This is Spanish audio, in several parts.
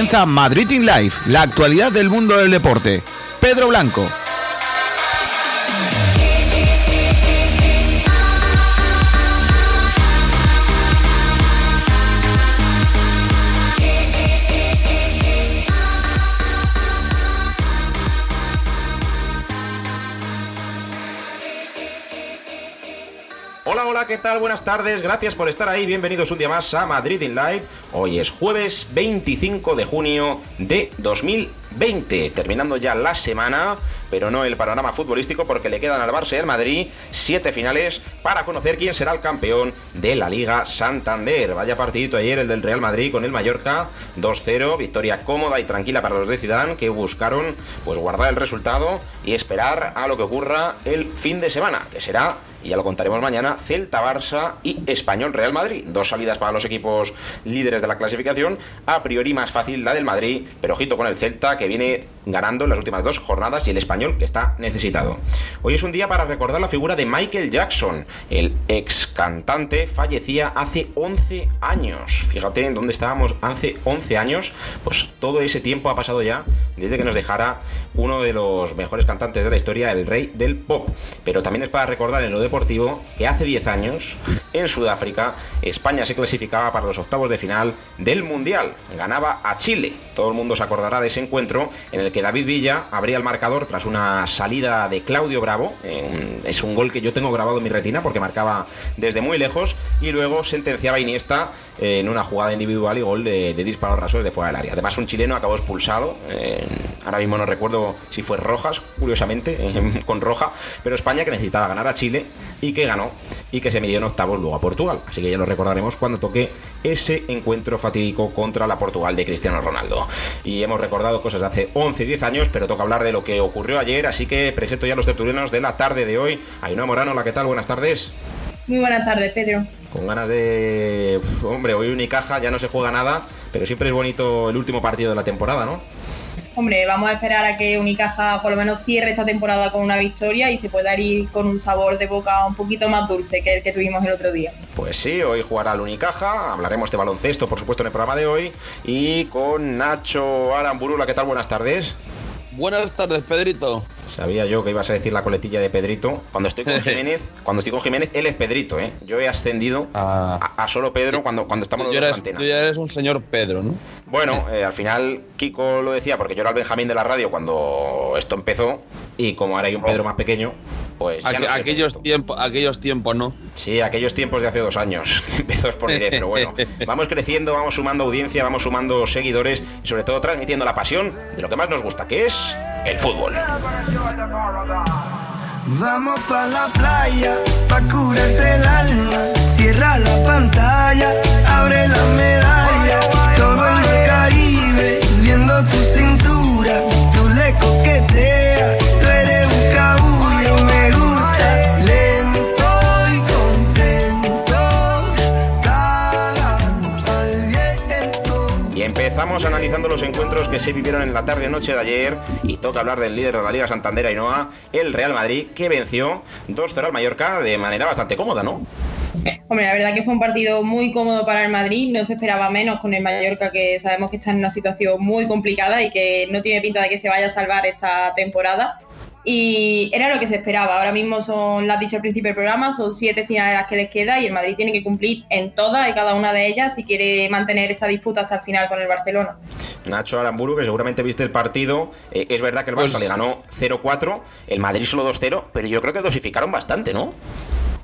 comienza Madrid in Life, la actualidad del mundo del deporte. Pedro Blanco. ¿Qué tal? Buenas tardes, gracias por estar ahí, bienvenidos un día más a Madrid in Live. Hoy es jueves 25 de junio de 2020, terminando ya la semana, pero no el panorama futbolístico porque le quedan al Barça y al Madrid siete finales para conocer quién será el campeón de la Liga Santander. Vaya partidito ayer el del Real Madrid con el Mallorca, 2-0, victoria cómoda y tranquila para los de Zidane que buscaron pues guardar el resultado y esperar a lo que ocurra el fin de semana, que será y ya lo contaremos mañana, Celta Barça y Español Real Madrid. Dos salidas para los equipos líderes de la clasificación. A priori más fácil la del Madrid, pero ojito con el Celta que viene ganando en las últimas dos jornadas y el Español que está necesitado. Hoy es un día para recordar la figura de Michael Jackson. El ex cantante fallecía hace 11 años. Fíjate en dónde estábamos hace 11 años. Pues todo ese tiempo ha pasado ya desde que nos dejara uno de los mejores cantantes de la historia, el rey del pop. Pero también es para recordar en lo de que hace 10 años, en Sudáfrica, España se clasificaba para los octavos de final del Mundial. Ganaba a Chile. Todo el mundo se acordará de ese encuentro en el que David Villa abría el marcador tras una salida de Claudio Bravo. Es un gol que yo tengo grabado en mi retina porque marcaba desde muy lejos y luego sentenciaba Iniesta en una jugada individual y gol de, disparos rasos de fuera del área. Además, un chileno acabó expulsado. Ahora mismo no recuerdo si fue Rojas, curiosamente, con Roja, pero España que necesitaba ganar a Chile y que ganó y que se midió en octavos luego a Portugal. Así que ya lo recordaremos cuando toque ese encuentro fatídico contra la Portugal de Cristiano Ronaldo. Y hemos recordado cosas de hace 11 y 10 años, pero toca hablar de lo que ocurrió ayer, así que presento ya los tertulianos de la tarde de hoy. Ainhoa Morano, ¿la qué tal? Buenas tardes. Muy buenas tardes, Pedro. Con ganas de... hombre, hoy Unicaja ya no se juega nada, pero siempre es bonito el último partido de la temporada, ¿no? Hombre, vamos a esperar a que Unicaja por lo menos cierre esta temporada con una victoria y se pueda ir con un sabor de boca un poquito más dulce que el que tuvimos el otro día. Pues sí, hoy jugará el Unicaja, hablaremos de baloncesto, por supuesto, en el programa de hoy, y con Nacho Aramburula, ¿qué tal? Buenas tardes. Buenas tardes, Pedrito. Sabía yo que ibas a decir la coletilla de Pedrito. Cuando estoy con Jiménez, cuando estoy con Jiménez, él es Pedrito, ¿eh? Yo he ascendido a, a, solo Pedro cuando, cuando estamos dos eres, antena. Tú ya eres un señor Pedro, ¿no? Bueno, eh, al final Kiko lo decía porque yo era el Benjamín de la radio cuando esto empezó y como ahora hay un Pedro más pequeño, pues Aqu no aquellos tiempos, aquellos tiempos, ¿no? Sí, aquellos tiempos de hace dos años. Empezó es por diré, pero bueno. Vamos creciendo, vamos sumando audiencia, vamos sumando seguidores y sobre todo transmitiendo la pasión de lo que más nos gusta, que es el fútbol. Vamos pa la playa, pa curarte el alma. Cierra la pantalla, abre la medalla. Analizando los encuentros que se vivieron en la tarde-noche de ayer. Y toca hablar del líder de la Liga Santander, Ainhoa, el Real Madrid, que venció 2-0 al Mallorca de manera bastante cómoda, ¿no? Hombre, la verdad que fue un partido muy cómodo para el Madrid, no se esperaba menos con el Mallorca, que sabemos que está en una situación muy complicada y que no tiene pinta de que se vaya a salvar esta temporada. Y era lo que se esperaba. Ahora mismo son, lo has dicho al principio del programa, son siete finales las que les queda y el Madrid tiene que cumplir en todas y cada una de ellas si quiere mantener esa disputa hasta el final con el Barcelona. Nacho Aramburu, que seguramente viste el partido. eh, es verdad que el Barça Pues- le ganó 0-4, el Madrid solo 2-0, pero yo creo que dosificaron bastante, ¿no?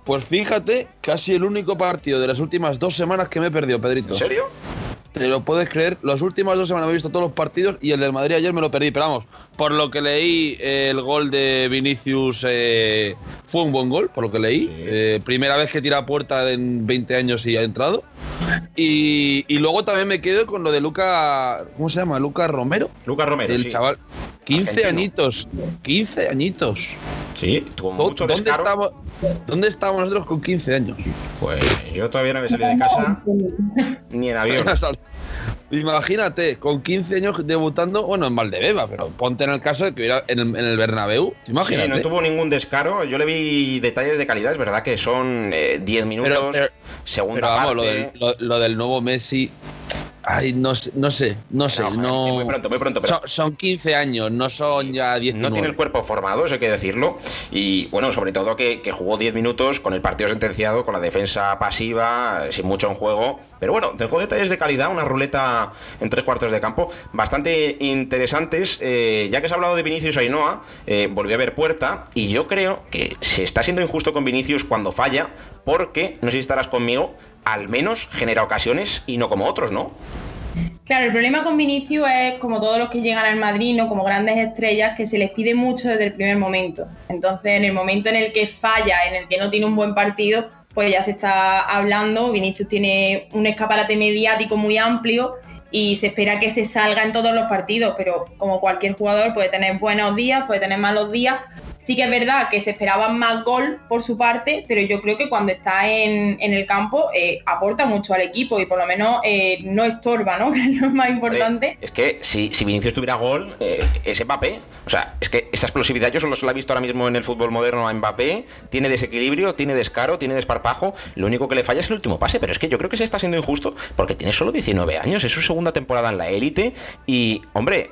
Pues fíjate, casi el único partido de las últimas dos semanas que me he perdido, Pedrito. ¿En serio? Te lo puedes creer, las últimas dos semanas he visto todos los partidos y el del Madrid ayer me lo perdí. Pero vamos, por lo que leí, eh, el gol de Vinicius eh, fue un buen gol, por lo que leí. Eh, primera vez que tira a puerta en 20 años y ha entrado. Y, y luego también me quedo con lo de Luca. ¿Cómo se llama? Luca Romero. Lucas Romero. El sí. chaval. 15 Argentino. añitos. 15 añitos. Sí, con ¿Dó- mucho ¿Dónde descaro. estamos, ¿Dónde estamos nosotros con 15 años? Pues yo todavía no me salí de casa ni en avión. Imagínate, con 15 años debutando, bueno, en Valdebeba, pero ponte en el caso de que hubiera en el, en el Bernabéu. Sí, Imagínate. no tuvo ningún descaro. Yo le vi detalles de calidad. Es verdad que son eh, 10 minutos, pero- segunda pero vamos, parte. lo del, lo- lo del nuevo Messi. Ay, no, sé, no sé, no sé. No, muy pronto, muy pronto. Son, son, 15 años, no son ya 19. No tiene el cuerpo formado, eso hay que decirlo. Y bueno, sobre todo que, que jugó 10 minutos con el partido sentenciado, con la defensa pasiva, sin mucho en juego. Pero bueno, dejó detalles de calidad, una ruleta en tres cuartos de campo bastante interesantes. Eh, ya que se ha hablado de Vinicius Ainhoa, eh, volvió a ver puerta. Y yo creo que se está siendo injusto con Vinicius cuando falla, porque, no sé si estarás conmigo, al menos genera ocasiones y no como otros, ¿no? Claro, el problema con Vinicius es como todos los que llegan al Madrid, ¿no? como grandes estrellas, que se les pide mucho desde el primer momento. Entonces, en el momento en el que falla, en el que no tiene un buen partido, pues ya se está hablando. Vinicius tiene un escaparate mediático muy amplio y se espera que se salga en todos los partidos, pero como cualquier jugador puede tener buenos días, puede tener malos días Sí que es verdad que se esperaba más gol por su parte, pero yo creo que cuando está en, el campo eh, aporta mucho al equipo y por lo menos eh, no estorba, ¿no? Que es lo más importante. es que si, si Vinicius tuviera gol, eh, es Mbappé. O sea, es que esa explosividad yo solo se la he visto ahora mismo en el fútbol moderno a Mbappé. Tiene desequilibrio, tiene descaro, tiene desparpajo. Lo único que le falla es el último pase, pero es que yo creo que se está siendo injusto porque tiene solo 19 años, es su segunda temporada en la élite y, hombre,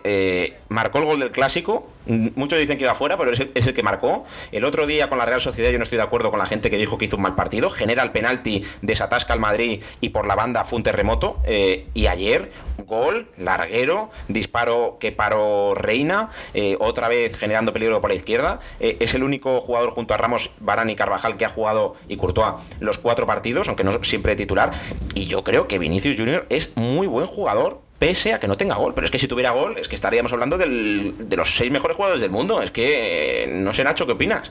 marcó el gol del clásico. Muchos dicen que iba fuera, pero es el que marcó. El otro día con la Real Sociedad yo no estoy de acuerdo con la gente que dijo que hizo un mal partido. Genera el penalti, desatasca al Madrid y por la banda fue un terremoto. Eh, y ayer, gol, larguero, disparo que paró Reina, eh, otra vez generando peligro por la izquierda. Eh, es el único jugador junto a Ramos, Barán y Carvajal que ha jugado y Courtois los cuatro partidos, aunque no siempre titular. Y yo creo que Vinicius Junior es muy buen jugador pese a que no tenga gol. Pero es que si tuviera gol, es que estaríamos hablando de los seis mejores jugadores del mundo. Es que no sé, Nacho, ¿qué opinas?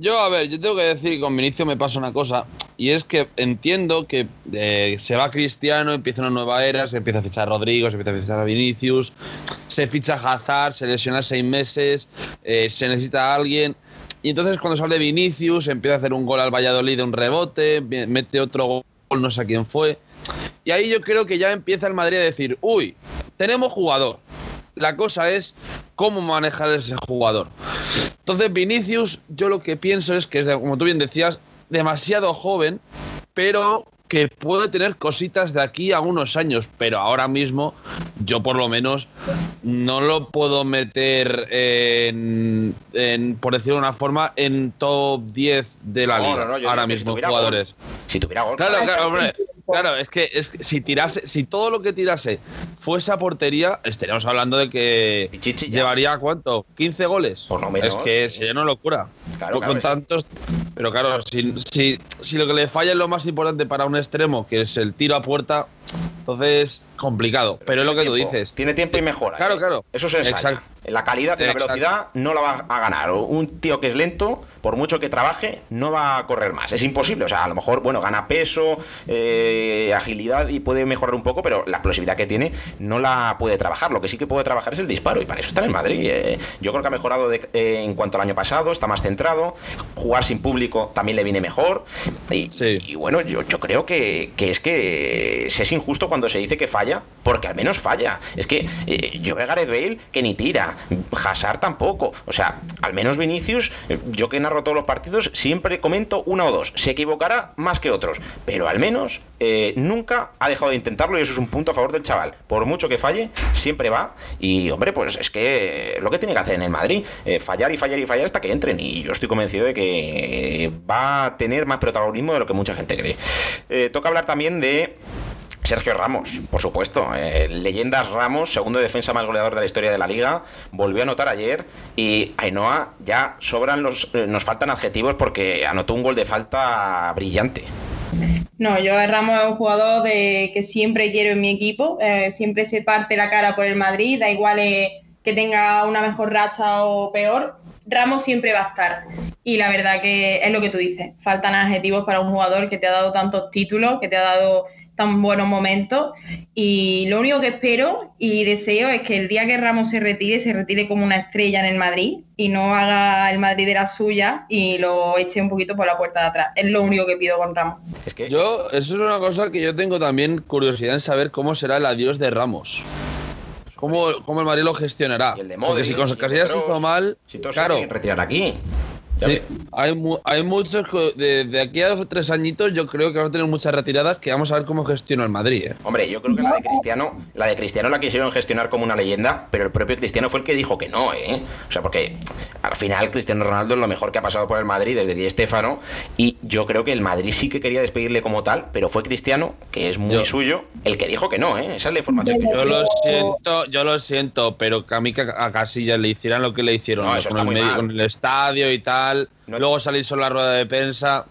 Yo, a ver, yo tengo que decir que con Vinicius me pasa una cosa, y es que entiendo que eh, se va Cristiano, empieza una nueva era, se empieza a fichar a Rodrigo, se empieza a fichar a Vinicius, se ficha a Hazard, se lesiona seis meses, eh, se necesita a alguien. Y entonces cuando sale Vinicius, empieza a hacer un gol al Valladolid de un rebote, mete otro gol, no sé a quién fue. Y ahí yo creo que ya empieza el Madrid a decir, uy, tenemos jugador. La cosa es cómo manejar ese jugador. Entonces Vinicius, yo lo que pienso es que es, como tú bien decías, demasiado joven, pero que puede tener cositas de aquí a unos años, pero ahora mismo yo por lo menos no lo puedo meter en, por decirlo de una forma, en top 10 de la liga ahora mismo jugadores. Si tuviera gol. Claro, claro, hombre. Claro, es que, es si tirase, si todo lo que tirase fuese a portería, estaríamos hablando de que llevaría cuánto, 15 goles. Por lo menos. Es que sería una locura. Claro, con tantos. Pero claro, si, si, si lo que le falla es lo más importante para un extremo, que es el tiro a puerta, entonces complicado. Pero, es lo que tú dices. Tiene tiempo y mejora. Claro, ¿eh? claro. Eso se ensaña. La calidad y la velocidad no la va a ganar. Un tío que es lento, por mucho que trabaje, no va a correr más. Es imposible. O sea, a lo mejor, bueno, gana peso, eh, agilidad y puede mejorar un poco, pero la explosividad que tiene no la puede trabajar. Lo que sí que puede trabajar es el disparo y para eso está en Madrid. Eh. yo creo que ha mejorado en cuanto al año pasado, está más centrado. Jugar sin público también le viene mejor. Y, bueno, yo, yo creo que, es que se es injusto cuando se dice que falla, porque al menos falla. Es que eh, yo veo a Gareth Bale que ni tira, Hazard tampoco. O sea, al menos Vinicius, eh, yo que narro todos los partidos, siempre comento una o dos. Se equivocará más que otros, pero al menos eh, nunca ha dejado de intentarlo y eso es un punto a favor del chaval. Por mucho que falle, siempre va. Y hombre, pues es que lo que tiene que hacer en el Madrid, fallar y fallar y fallar hasta que entren. Y yo estoy convencido de que va a tener más protagonismo de lo que mucha gente cree. toca hablar también de Sergio Ramos, por supuesto. Eh, leyendas Ramos, segundo defensa más goleador de la historia de la liga, volvió a anotar ayer y Ainhoa ya sobran los, eh, nos faltan adjetivos porque anotó un gol de falta brillante. No, yo Ramos es un jugador de, que siempre quiero en mi equipo, eh, siempre se parte la cara por el Madrid, da igual que tenga una mejor racha o peor, Ramos siempre va a estar. Y la verdad que es lo que tú dices, faltan adjetivos para un jugador que te ha dado tantos títulos, que te ha dado tan buenos momentos y lo único que espero y deseo es que el día que Ramos se retire, se retire como una estrella en el Madrid y no haga el Madrid de la suya y lo eche un poquito por la puerta de atrás. Es lo único que pido con Ramos. Es que yo, eso es una cosa que yo tengo también curiosidad en saber cómo será el adiós de Ramos. ¿Cómo, cómo el Madrid lo gestionará? el de Porque si con Casillas se hizo mal, si claro. retirar aquí. Sí, hay, hay muchos. De, de, aquí a dos tres añitos, yo creo que van a tener muchas retiradas que vamos a ver cómo gestiona el Madrid. ¿eh? Hombre, yo creo que la de Cristiano, la de Cristiano la quisieron gestionar como una leyenda, pero el propio Cristiano fue el que dijo que no, ¿eh? O sea, porque al final Cristiano Ronaldo es lo mejor que ha pasado por el Madrid desde Di Stéfano, y yo creo que el Madrid sí que quería despedirle como tal, pero fue Cristiano, que es muy yo, suyo, el que dijo que no, ¿eh? Esa es la información yo, que yo. lo siento, yo lo siento, pero que a mí que a Casillas le hicieran lo que le hicieron no, eso con, está el muy medio, mal. con el estadio y tal. No, luego salir solo a la rueda de prensa.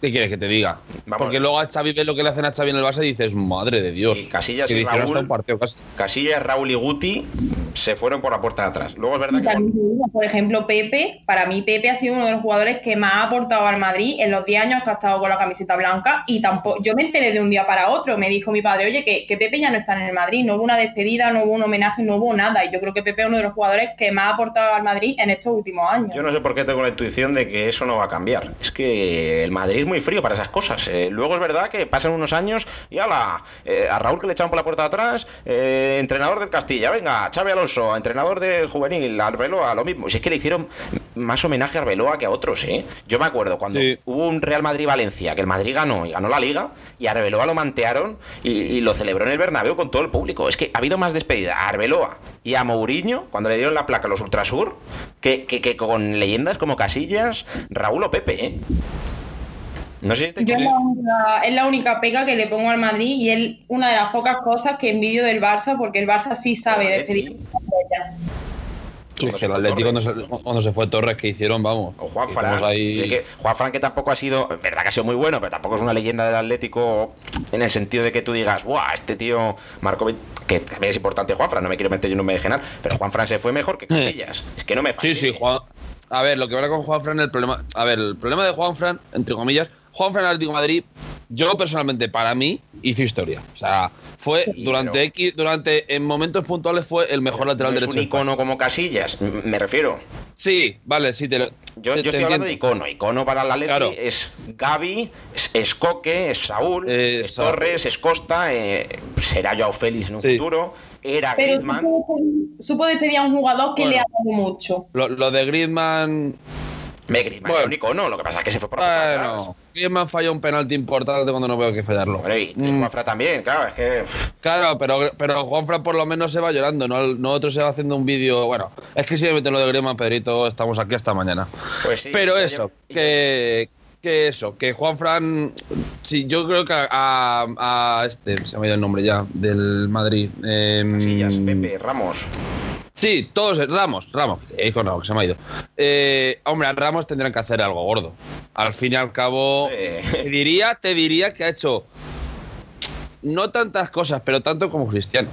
¿Qué quieres que te diga? Vamos. Porque luego a Xavi ves lo que le hacen a Xavi en el Barça y dices, madre de Dios. Sí, Casillas y hicieron Raúl, hasta un partido casi. Casillas, Raúl y Guti se fueron por la puerta de atrás. Luego es verdad que. Por ejemplo, Pepe, para mí Pepe ha sido uno de los jugadores que más ha aportado al Madrid en los 10 años que ha estado con la camiseta blanca y tampoco, yo me enteré de un día para otro, me dijo mi padre, oye, que, que Pepe ya no está en el Madrid, no hubo una despedida, no hubo un homenaje, no hubo nada y yo creo que Pepe es uno de los jugadores que más ha aportado al Madrid en estos últimos años. Yo no sé por qué tengo la intuición de que eso no va a cambiar. Es que el Madrid es muy frío para esas cosas. Eh, luego es verdad que pasan unos años y ala, eh, a Raúl que le echaron por la puerta de atrás, eh, entrenador del Castilla, venga, Xavi Alonso, entrenador del juvenil, Arbeloa, lo mismo. Si es que le hicieron más homenaje a Arbeloa que a otros, ¿eh? Yo me acuerdo cuando Sí. hubo un Real Madrid-Valencia, que el Madrid ganó y ganó la Liga, y a Arbeloa lo mantearon y, y lo celebró en el Bernabéu con todo el público. Es que ha habido más despedida a Arbeloa y a Mourinho, cuando le dieron la placa a los Ultrasur, que, que, que con leyendas como Casillas, Raúl o Pepe, ¿eh? No sé si este Yo es la, única, es la única pega que le pongo al Madrid y es una de las pocas cosas que envidio del Barça porque el Barça sí sabe despedir. Sí, es que el Atlético cuando se, cuando se fue Torres que hicieron, vamos. O Juan Fran. ahí- que Juan Fran que tampoco ha sido, verdad que ha sido muy bueno, pero tampoco es una leyenda del Atlético en el sentido de que tú digas, ¡buah! Este tío marcó, ve-". que también es importante Juan Fran, no me quiero meter yo en un general, pero Juan Fran se fue mejor que Casillas. Es que no me Sí, sí, fastidies. Juan. A ver, lo que pasa con Juan Fran, el problema. A ver, el problema de Juan Fran, entre comillas, Juan Fran Atlético de Madrid, yo personalmente, para mí, hizo historia. O sea, fue Sí, durante X, durante, en momentos puntuales fue el mejor lateral No es derecho. un icono como Casillas, me refiero. Sí, vale, sí, te lo. Yo, te- yo te estoy hablando de icono. Icono para Atleti Claro. es Gaby, es, es Coque, es Saúl, Eh, es. Torres, es Costa, eh, será Joao Félix en un Sí. futuro, era Pero Griezmann. supo despedir, supo despedir a un jugador que Bueno. le ha dado mucho. Lo, lo de Griezmann. Me Griezmann Bueno. era un icono, lo que pasa es que se fue por la atrás. Griezmann falló un penalti importante cuando no veo que fallarlo. Bueno, y, y Mm, Juanfran también, claro, es que. Claro, pero, pero Juanfran por lo menos se va llorando, ¿no? No otro se va haciendo un vídeo. Bueno, es que si me meten lo de Griezmann, Pedrito, estamos aquí hasta mañana. Pues sí, Pero eso, que, que eso, que Juan Fran, sí, yo creo que a, a- a este, se me ha ido el nombre ya, del Madrid. em, Casillas, Pepe, Ramos. Sí, todos, Ramos, Ramos, eh, hijo, no, que se me ha ido. Eh, hombre, a Ramos tendrán que hacer algo gordo. Al fin y al cabo, te diría, te diría que ha hecho no tantas cosas, pero tanto como Cristiano.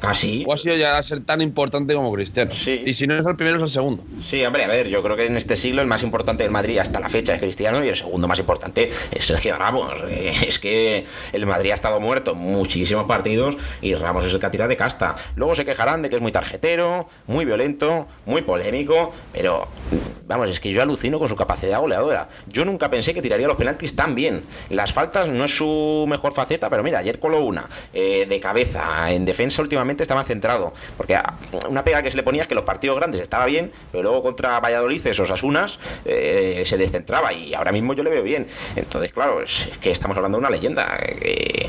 Casi. O ha sido ya a ser tan importante como Cristiano. Sí. Y si no es el primero, es el segundo. Sí, hombre, a ver, yo creo que en este siglo el más importante del Madrid hasta la fecha es Cristiano y el segundo más importante es Sergio Ramos. Eh, Es que el Madrid ha estado muerto muchísimos partidos y Ramos es el que ha tirado de casta. Luego se quejarán de que es muy tarjetero, muy violento, muy polémico, pero vamos, es que yo alucino con su capacidad goleadora. Yo nunca pensé que tiraría los penaltis tan bien. Las faltas no es su mejor faceta, pero mira, ayer coló una eh, de cabeza. En defensa últimamente estaba centrado, porque una pega que se le ponía es que los partidos grandes estaba bien, pero luego contra Valladolid o Sasunas eh, se descentraba y ahora mismo yo le veo bien. Entonces, claro, es que estamos hablando de una leyenda. eh,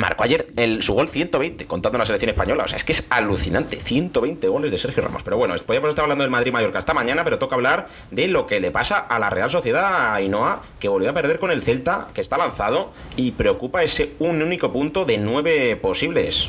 Marcó ayer el, su gol 120, contando en la selección española. O sea, es que es alucinante. 120 goles de Sergio Ramos. Pero bueno, podríamos estar hablando del Madrid-Mallorca hasta mañana, pero toca hablar de lo que le pasa a la Real Sociedad Ainhoa, que volvió a perder con el Celta, que está lanzado y preocupa ese un único punto de nueve posibles.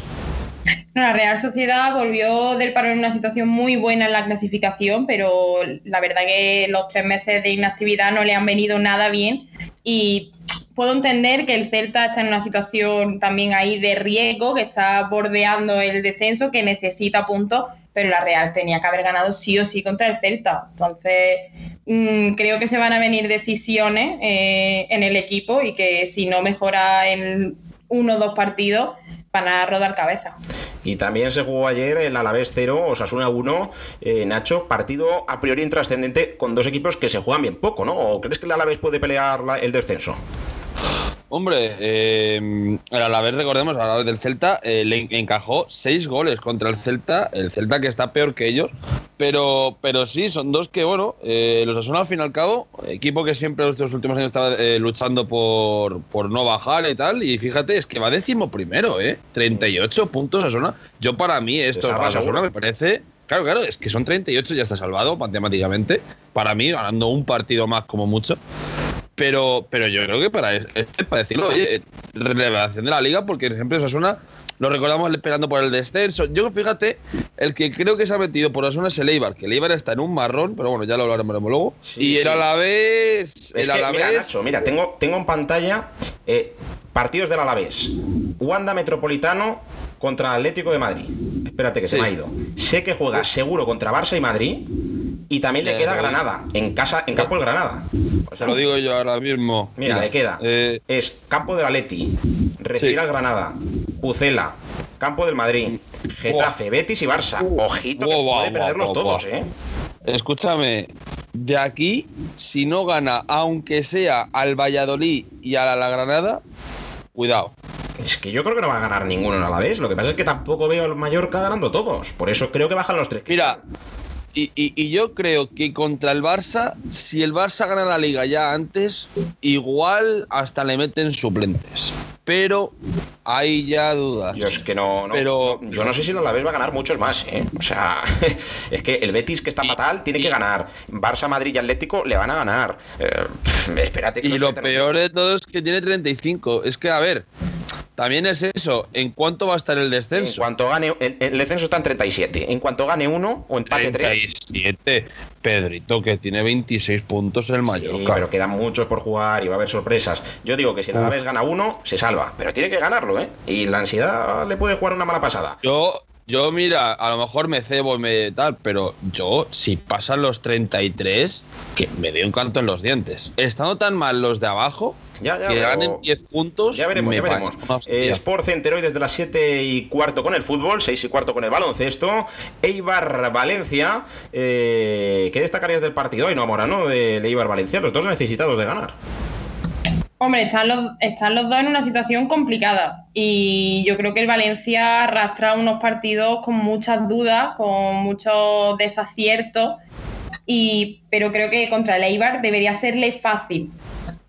La Real Sociedad volvió del paro en una situación muy buena en la clasificación, pero la verdad que los tres meses de inactividad no le han venido nada bien y puedo entender que el Celta está en una situación también ahí de riesgo, que está bordeando el descenso, que necesita puntos, pero la Real tenía que haber ganado sí o sí contra el Celta. Entonces, mmm, creo que se van a venir decisiones eh, en el equipo y que si no mejora en uno o dos partidos, van a rodar cabeza. Y también se jugó ayer el Alavés 0, Osasuna 1, eh, Nacho, partido a priori intrascendente con dos equipos que se juegan bien poco, ¿no? ¿O crees que el Alavés puede pelear la- el descenso? Hombre, eh, el Alavés, recordemos, a la vez del Celta, eh, le encajó seis goles contra el Celta, el Celta que está peor que ellos, pero, pero sí, son dos que, bueno, eh, los Asuna al fin y al cabo, equipo que siempre estos últimos años estaba eh, luchando por, por no bajar y tal, y fíjate, es que va décimo primero, ¿eh? 38 puntos Asuna. Yo para mí esto. Asuna me parece... Claro, claro, es que son 38, ya está salvado matemáticamente. Para mí, ganando un partido más como mucho. Pero, pero yo creo que para, es- es para decirlo, oye, eh, revelación de la liga, porque siempre Osasuna lo recordamos esperando por el descenso. Yo, fíjate, el que creo que se ha metido por Osasuna es el Eibar, que el Eibar está en un marrón, pero bueno, ya lo hablaremos luego. Sí, y el sí. Alavés, Es el que, mira, Alavés, Nacho, mira, tengo, tengo en pantalla eh, partidos del Alavés. Wanda Metropolitano contra Atlético de Madrid. Espérate que se me ha ido. Sé que juega seguro contra Barça y Madrid. Y también le queda Granada, en casa, en campo del Granada. O sea, lo digo yo ahora mismo. Mira, le queda. eh, es campo del Atleti, recibir Sí. al Granada, Pucela, campo del Madrid, Getafe, Betis y Barça. Ojito que puede perderlos todos. ¿eh? Escúchame, de aquí, si no gana, aunque sea al Valladolid y a la Granada, cuidado. Es que yo creo que no va a ganar ninguno a la vez. Lo que pasa es que tampoco veo al Mallorca ganando todos. Por eso creo que bajan los tres. Mira, y, y- y yo creo que contra el Barça, si el Barça gana la liga ya antes, igual hasta le meten suplentes. Pero hay ya dudas. Yo es que no, no- Pero- no- yo no sé si el Alavés va a ganar muchos más, ¿eh? O sea, es que el Betis que está Y- fatal tiene que ganar. Barça, Madrid y Atlético le van a ganar. Eh, espérate que Y lo peor de todo es que tiene 35. Es que, a ver, también es eso. ¿En cuánto va a estar el En descenso? cuanto gane, el, el descenso está en 37. En cuanto gane uno o empate 3. 37. Pedrito, que tiene 26 puntos el Sí, Mallorca. pero quedan muchos por jugar y va a haber sorpresas. Yo digo que si el Alavés gana uno, se salva. Pero tiene que ganarlo, ¿eh? Y la ansiedad le puede jugar una mala pasada. Yo, yo, mira, a lo mejor me cebo y me tal, pero yo, si pasan los 33, que me dé un canto en los dientes. Estando tan mal los de abajo, Ya, ya, que pero- ganen 10 puntos. Ya veremos, ya veremos. Eh, Sport Center hoy desde las 7 y cuarto con el fútbol, 6 y cuarto con el baloncesto. Eibar Valencia. Eh, ¿Qué destacarías del partido hoy, no, Morano? De Eibar Valencia. Los dos necesitados de ganar. Hombre, están los, están los dos en una situación complicada y yo creo que el Valencia arrastra unos partidos con muchas dudas, con muchos desaciertos, y, pero creo que contra el Eibar debería serle fácil.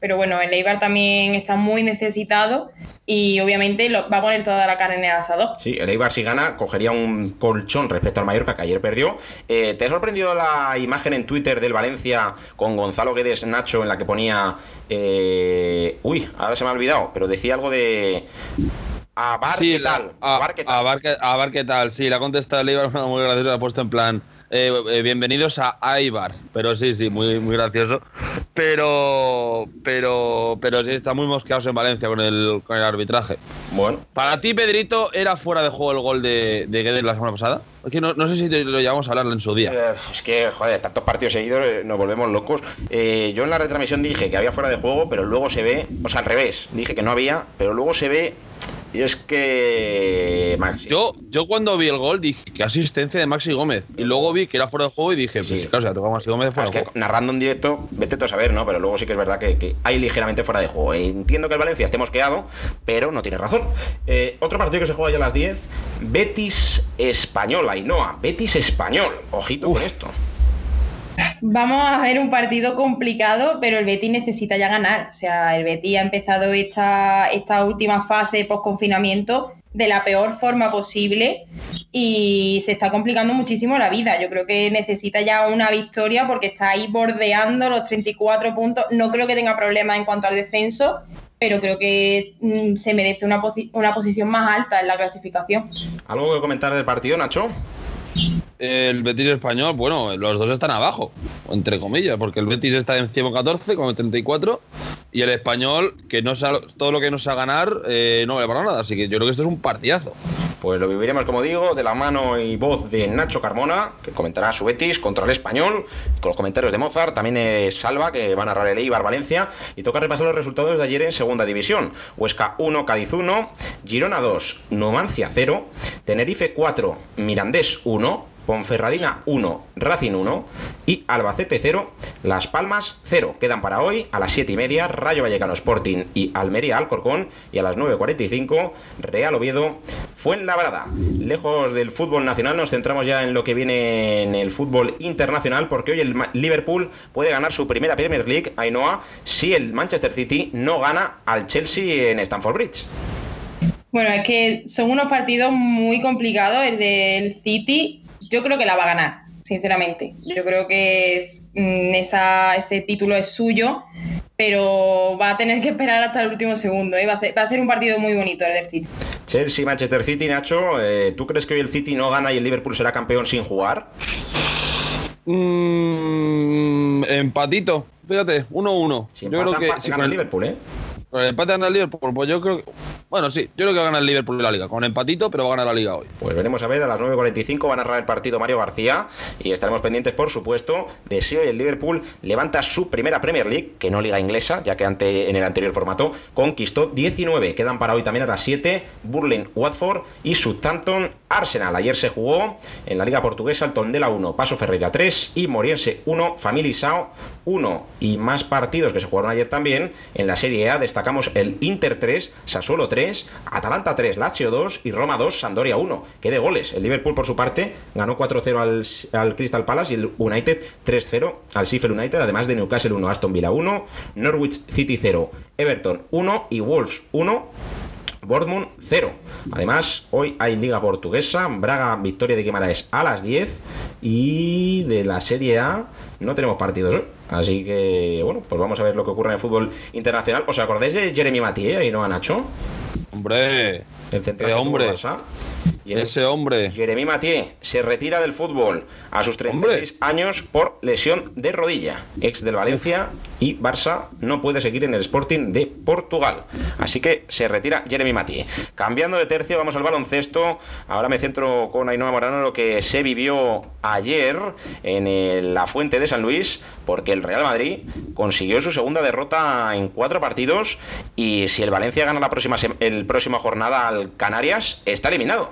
Pero bueno, el Eibar también está muy necesitado y obviamente lo- va a poner toda la carne en el asador. Sí, el Eibar si gana cogería un colchón respecto al Mallorca que ayer perdió. Eh, ¿Te ha sorprendido la imagen en Twitter del Valencia con Gonzalo Guedes Nacho en la que ponía... eh, uy, ahora se me ha olvidado, pero decía algo de... A Bar, Sí, ¿qué la- tal? A, A Bar, ¿qué tal? a Bar, ¿qué- a Bar, ¿qué tal? Sí, la ha contestado el Eibar una muy graciosa, la ha puesto en plan. Eh, eh, bienvenidos a Aibar. Pero sí, sí, muy, muy gracioso. Pero, pero, pero sí, está muy mosqueados en Valencia con el, con el arbitraje. Bueno, Para ti, Pedrito, ¿era fuera de juego el gol de, de Guedes la semana pasada? Es que no, no sé si te- lo llevamos a hablar en su día. Eh, es que, joder, tantos partidos seguidos eh, nos volvemos locos. Yo en la retransmisión dije que había fuera de juego, pero luego se ve, o sea, al revés, dije que no había, pero luego se ve, y es que. Maxi. Yo, yo cuando vi el gol dije que asistencia de Maxi Gómez. Y luego vi que era fuera de juego y dije, pues Sí. claro, se Maxi Gómez Claro, fuera es de que juego. narrando en directo, vete tú a saber, ¿no? Pero luego sí que es verdad que, que hay ligeramente fuera de juego. Entiendo que el Valencia esté mosqueado, pero no tiene razón. Eh, otro partido que se juega ya a las 10, Betis Español, Ainhoa. Betis Español. Ojito con esto. Vamos a ver un partido complicado, pero el Betis necesita ya ganar. O sea, el Betis ha empezado esta, esta última fase post-confinamiento de la peor forma posible y se está complicando muchísimo la vida. Yo creo que necesita ya una victoria porque está ahí bordeando los 34 puntos. No creo que tenga problemas en cuanto al descenso, pero creo que mm, se merece una, una posición más alta en la clasificación. ¿Algo que comentar del partido, Nacho? El Betis español, bueno, los dos están abajo, entre comillas, porque el Betis está en 114 con 34 y el español, que no sa- todo lo que no sea ganar, eh, no vale para nada. Así que yo creo que esto es un partidazo. Pues lo viviremos, como digo, de la mano y voz de Nacho Carmona, que comentará su Betis contra el Español, con los comentarios de Mozart, también es Salva, que va a narrar el Eibar Valencia, y toca repasar los resultados de ayer en Segunda División. Huesca 1, Cádiz 1, Girona 2, Numancia 0, Tenerife 4, Mirandés 1, Ponferradina 1, Racing 1 y Albacete 0, Las Palmas 0. Quedan para hoy a las 7 y media Rayo Vallecano Sporting y Almería Alcorcón y a las 9.45 Real Oviedo Fuenlabrada. Lejos del fútbol nacional nos centramos ya en lo que viene en el fútbol internacional porque hoy el Liverpool puede ganar su primera Premier League, Ainhoa, si el Manchester City no gana al Chelsea en Stamford Bridge. Bueno, es que son unos partidos muy complicados. El del City, yo creo que la va a ganar, sinceramente. Yo creo que es, mm, esa, ese título es suyo, pero va a tener que esperar hasta el último segundo. ¿eh? Va, a ser, va, a ser, un partido muy bonito el del City. Chelsea, Manchester City, Nacho, eh, ¿tú crees que hoy el City no gana y el Liverpool será campeón sin jugar? Mm, empatito, fíjate, 1-1. Si yo creo que si gana el Liverpool, ¿eh? Con el empate gana el Liverpool, pues yo creo que. Bueno, sí, yo creo que va a ganar el Liverpool la liga. Con empatito, pero va a ganar la liga hoy. Pues veremos a ver, a las 9.45 va a narrar el partido Mario García. Y estaremos pendientes, por supuesto, de si hoy el Liverpool levanta su primera Premier League, que no liga inglesa, ya que ante, en el anterior formato conquistó 19. Quedan para hoy también a las 7 Burling Watford y Southampton Arsenal. Ayer se jugó en la Liga Portuguesa el Tondela 1, Paso Ferreira 3 y Moriense 1, Sao 1. Y más partidos que se jugaron ayer también en la Serie A. Destaca sacamos el Inter 3, Sassuolo 3, Atalanta 3, Lazio 2 y Roma 2, Sandoria 1. Que de goles. El Liverpool, por su parte, ganó 4-0 al, Crystal Palace y el United 3-0 al Sheffield United, además de Newcastle 1, Aston Villa 1, Norwich City 0, Everton 1 y Wolves 1. Bournemouth 0. Además, hoy hay Liga Portuguesa, Braga, Victoria de Guimaraes a las 10 y de la Serie A no tenemos partidos hoy. Así que, bueno, pues vamos a ver lo que ocurre en el fútbol internacional. ¿Os acordáis de Jeremy Mathieu y no a Nacho? Hombre, central hombre. Y ese hombre. Jeremy Mathieu se retira del fútbol a sus 36 años por lesión de rodilla. Ex del Valencia y Barça no puede seguir en el Sporting de Portugal. Así que se retira Jeremy Mathieu. Cambiando de tercio, vamos al baloncesto. Ahora me centro con Ainhoa Morano en lo que se vivió ayer en la Fuente de San Luis, porque el Real Madrid consiguió su segunda derrota en cuatro partidos y si el Valencia gana la próxima, el próxima jornada al Canarias, está eliminado.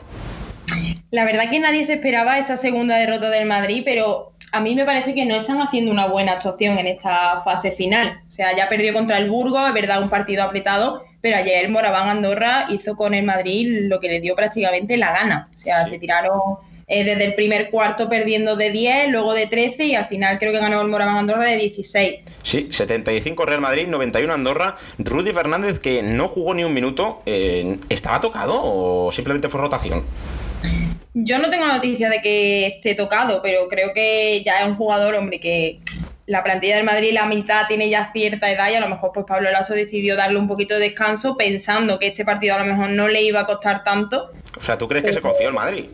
La verdad que nadie se esperaba esa segunda derrota del Madrid, pero a mí me parece que no están haciendo una buena actuación en esta fase final. O sea, ya perdió contra el Burgos, es verdad, un partido apretado, pero ayer Moraván Andorra hizo con el Madrid lo que le dio prácticamente la gana. O sea, se tiraron eh, desde el primer cuarto perdiendo de 10, luego de 13 y al final creo que ganó el Moraván Andorra de 16. Sí, 75 Real Madrid, 91 Andorra. Rudy Fernández, que no jugó ni un minuto, eh, ¿estaba tocado o simplemente fue rotación? Yo no tengo noticia de que esté tocado, pero creo que ya es un jugador, hombre, que la plantilla del Madrid, la mitad tiene ya cierta edad y a lo mejor pues Pablo Lasso decidió darle un poquito de descanso pensando que este partido a lo mejor no le iba a costar tanto. O sea, ¿tú crees que se confió el Madrid?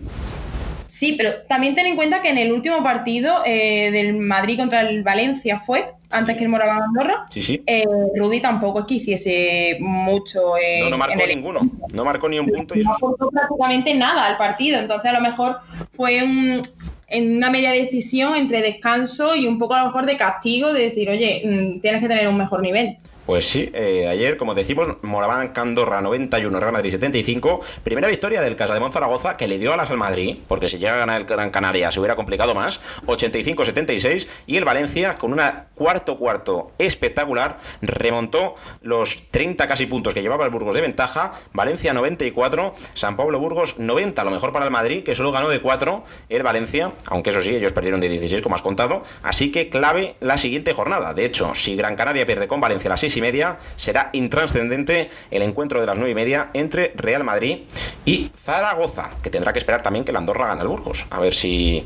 Sí, pero también ten en cuenta que en el último partido eh, del Madrid contra el Valencia fue, antes que el Moraván Andorra, sí, sí. Eh, Rudy tampoco es que hiciese mucho. no, no marcó ninguno, no marcó ni un punto. Y no aportó prácticamente nada al partido, entonces a lo mejor fue un, en una media decisión entre descanso y un poco a lo mejor de castigo, de decir, oye, mm, tienes que tener un mejor nivel. Pues sí, eh, ayer, como decimos, Moraván Candorra 91, Real Madrid 75. Primera victoria del Casa de Zaragoza que le dio alas al Madrid, porque si llega a ganar el Gran Canaria se hubiera complicado más. 85-76. Y el Valencia, con una cuarto cuarto espectacular, remontó los 30 casi puntos que llevaba el Burgos de ventaja. Valencia 94, San Pablo Burgos 90. Lo mejor para el Madrid, que solo ganó de 4 el Valencia, aunque eso sí, ellos perdieron de 16, como has contado. Así que clave la siguiente jornada. De hecho, si Gran Canaria pierde con Valencia las 6 y media, será intranscendente el encuentro de las 9 y media entre Real Madrid y Zaragoza, que tendrá que esperar también que la Andorra gane el Burgos. A ver si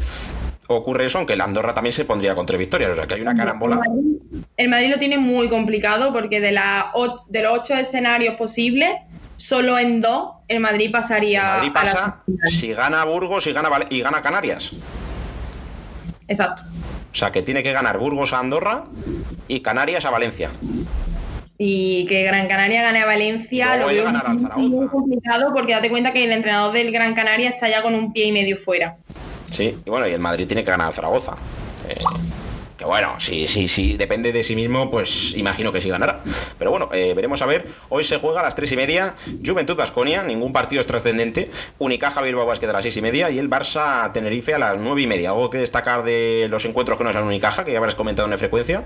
ocurre eso, aunque la Andorra también se pondría contra victorias, o sea que hay una carambola. El Madrid, lo tiene muy complicado porque de, la, de los ocho escenarios posibles, solo en dos el Madrid pasaría. El Madrid pasa si gana Burgos y gana, y gana Canarias. Exacto. O sea que tiene que ganar Burgos a Andorra y Canarias a Valencia y que Gran Canaria gane a Valencia lo veo muy complicado porque date cuenta que el entrenador del Gran Canaria está ya con un pie y medio fuera. Sí, y bueno, y el Madrid tiene que ganar a Zaragoza. Eh, bueno, sí, sí, sí, depende de sí mismo, pues imagino que sí ganará. Pero bueno, eh, veremos a ver. Hoy se juega a las 3 y media, Juventud Basconia, ningún partido es trascendente. Unicaja Bilbao Basket a las 6 y media y el Barça Tenerife a las 9 y media. ¿Algo que destacar de los encuentros que no sean Unicaja, que ya habrás comentado en frecuencia?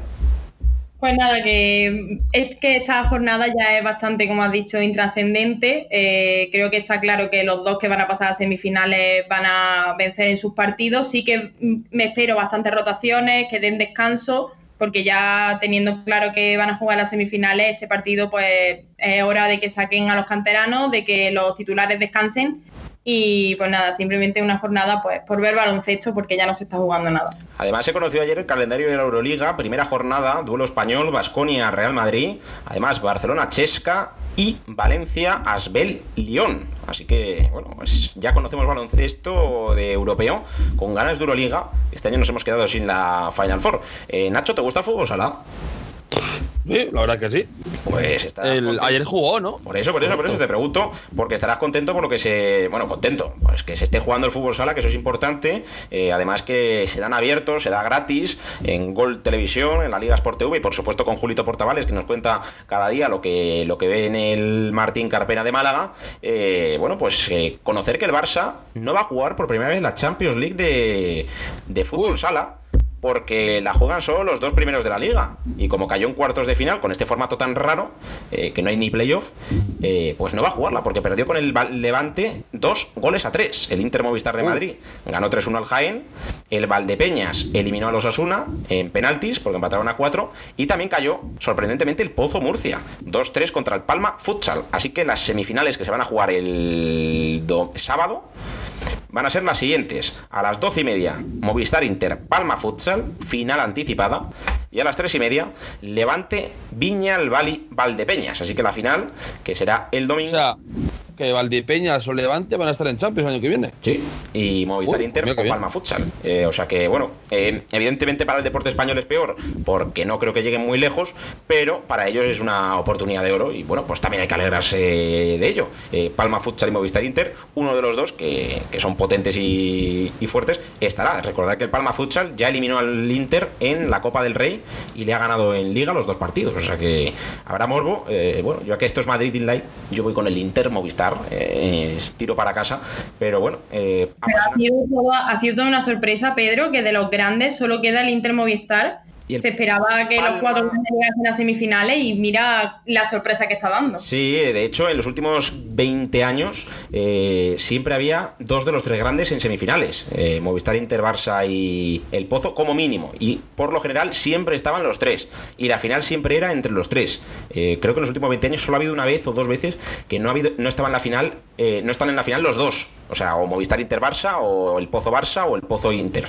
Pues nada, que es que esta jornada ya es bastante, como has dicho, intrascendente. Eh, creo que está claro que los dos que van a pasar a semifinales van a vencer en sus partidos. Sí que me espero bastantes rotaciones, que den descanso, porque ya teniendo claro que van a jugar las semifinales, este partido pues es hora de que saquen a los canteranos, de que los titulares descansen y pues nada, simplemente una jornada pues por ver baloncesto porque ya no se está jugando nada. Además se conoció ayer el calendario de la Euroliga, primera jornada, duelo español, Basconia, Real Madrid, además Barcelona, Chesca y Valencia, Asbel, Lyon. Así que, bueno, pues ya conocemos baloncesto de europeo con ganas de Euroliga. Este año nos hemos quedado sin la Final Four. Eh, Nacho, ¿te gusta el fútbol sala? Sí, la verdad que sí. Pues está. Ayer jugó, ¿no? Por eso, por eso, por eso te pregunto, porque estarás contento por lo que se. Bueno, contento, pues que se esté jugando el fútbol sala, que eso es importante. Eh, además que se dan abiertos, se da gratis en Gol Televisión, en la Liga Sport TV y por supuesto con Julito Portavales, que nos cuenta cada día lo que, lo que ve en el Martín Carpena de Málaga. Eh, bueno, pues eh, conocer que el Barça no va a jugar por primera vez la Champions League de, de fútbol sala porque la juegan solo los dos primeros de la liga. Y como cayó en cuartos de final con este formato tan raro, eh, que no hay ni playoff, eh, pues no va a jugarla, porque perdió con el Levante dos goles a tres. El Inter Movistar de. Madrid ganó 3-1 al Jaén, el Valdepeñas eliminó a los Asuna en penaltis, porque empataron a cuatro, y también cayó, sorprendentemente, el Pozo Murcia, 2-3 contra el Palma Futsal. Así que las semifinales que se van a jugar el sábado van a ser las siguientes. A las 12 y media, Movistar Inter Palma Futsal, final anticipada. Y a las 3 y media, Levante Viña el Valdepeñas. Así que la final, que será el domingo que Valdipeñas o Levante van a estar en Champions el año que viene. Sí, y Movistar Inter o Palma Futsal. Eh, o sea que, bueno, eh, evidentemente para el deporte español es peor, porque no creo que lleguen muy lejos, pero para ellos es una oportunidad de oro y, bueno, pues también hay que alegrarse de ello. Eh, Palma Futsal y Movistar Inter, uno de los dos que, son potentes y, fuertes, estará. Recordad que el Palma Futsal ya eliminó al Inter en la Copa del Rey y le ha ganado en Liga los dos partidos. O sea que habrá morbo. bueno, yo que esto es Madrid in Light, yo voy con el Inter Movistar eh, tiro para casa, pero bueno. Eh, ha, sido ha, sido toda una sorpresa, Pedro, que de los grandes solo queda el Inter Movistar se esperaba que los cuatro llegasen a semifinales y mira la sorpresa que está dando. Sí, de hecho, en los últimos 20 años eh, siempre había dos de los tres grandes en semifinales: eh, Movistar, Inter, Barça y El Pozo, como mínimo. Y por lo general siempre estaban los tres. Y la final siempre era entre los tres. Eh, creo que en los últimos 20 años solo ha habido una vez o dos veces que no, ha habido, no estaban en la final, no están en la final los dos. O sea, o Movistar Inter Barça, o el Pozo Barça, o el Pozo Inter.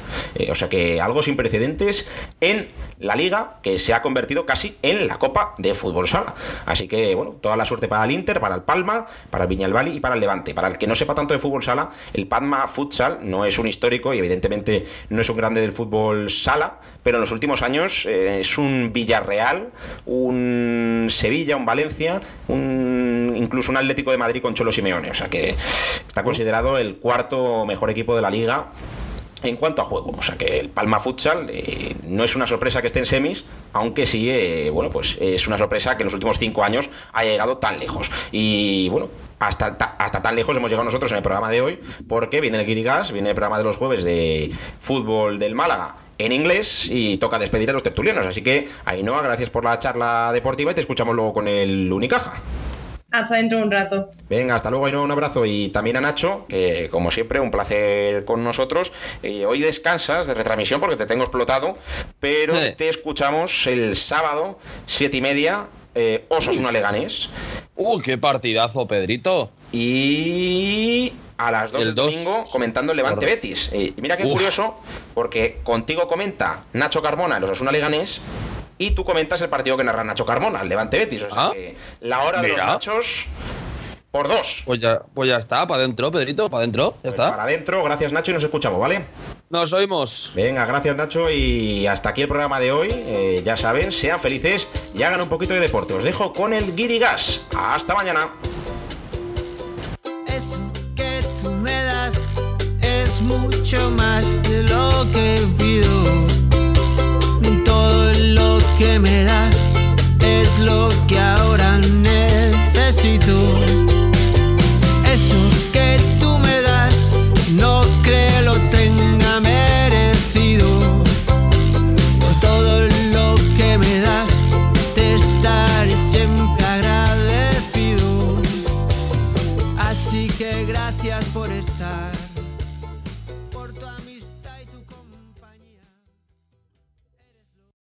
o sea que algo sin precedentes en la liga que se ha convertido casi en la Copa de Fútbol Sala. Así que, bueno, toda la suerte para el Inter, para el Palma, para Viñalbali y para el Levante. Para el que no sepa tanto de fútbol sala, el Palma Futsal no es un histórico y evidentemente no es un grande del fútbol sala, pero en los últimos años eh, es un Villarreal, un Sevilla, un Valencia, un incluso un Atlético de Madrid con Cholo Simeone. O sea que está considerado el cuarto mejor equipo de la liga en cuanto a juego. O sea que el Palma Futsal eh, no es una sorpresa que esté en semis, aunque sí, eh, bueno, pues es una sorpresa que en los últimos cinco años haya llegado tan lejos. Y bueno, hasta, hasta tan lejos hemos llegado nosotros en el programa de hoy, porque viene el Guirigas, viene el programa de los jueves de fútbol del Málaga en inglés y toca despedir a los tertulianos. Así que, Ainhoa, gracias por la charla deportiva y te escuchamos luego con el Unicaja. Hasta dentro de un rato. Venga, hasta luego, y un abrazo. Y también a Nacho, que como siempre, un placer con nosotros. Eh, hoy descansas de retransmisión porque te tengo explotado, pero te escuchamos el sábado, siete y media, eh, Osasuna Leganés. ¡Uh, qué partidazo, Pedrito! Y a las 2 del domingo comentando el Levante Betis. Y mira qué curioso, porque contigo comenta Nacho Carmona, los Osasuna Leganés, y tú comentas el partido que narra Nacho Carmona, el Levante Betis. O sea ah, que la hora de los Nachos por dos. Pues ya, pues ya está, para adentro, Pedrito, para adentro, ya pues está. Para adentro, gracias Nacho y nos escuchamos, ¿vale? Nos oímos. Venga, gracias Nacho y hasta aquí el programa de hoy. Eh, ya saben, sean felices y hagan un poquito de deporte. Os dejo con el Guirigas. Hasta mañana. Eso que tú me das es mucho más de lo que pido que me das es lo que ahora necesito. Eso que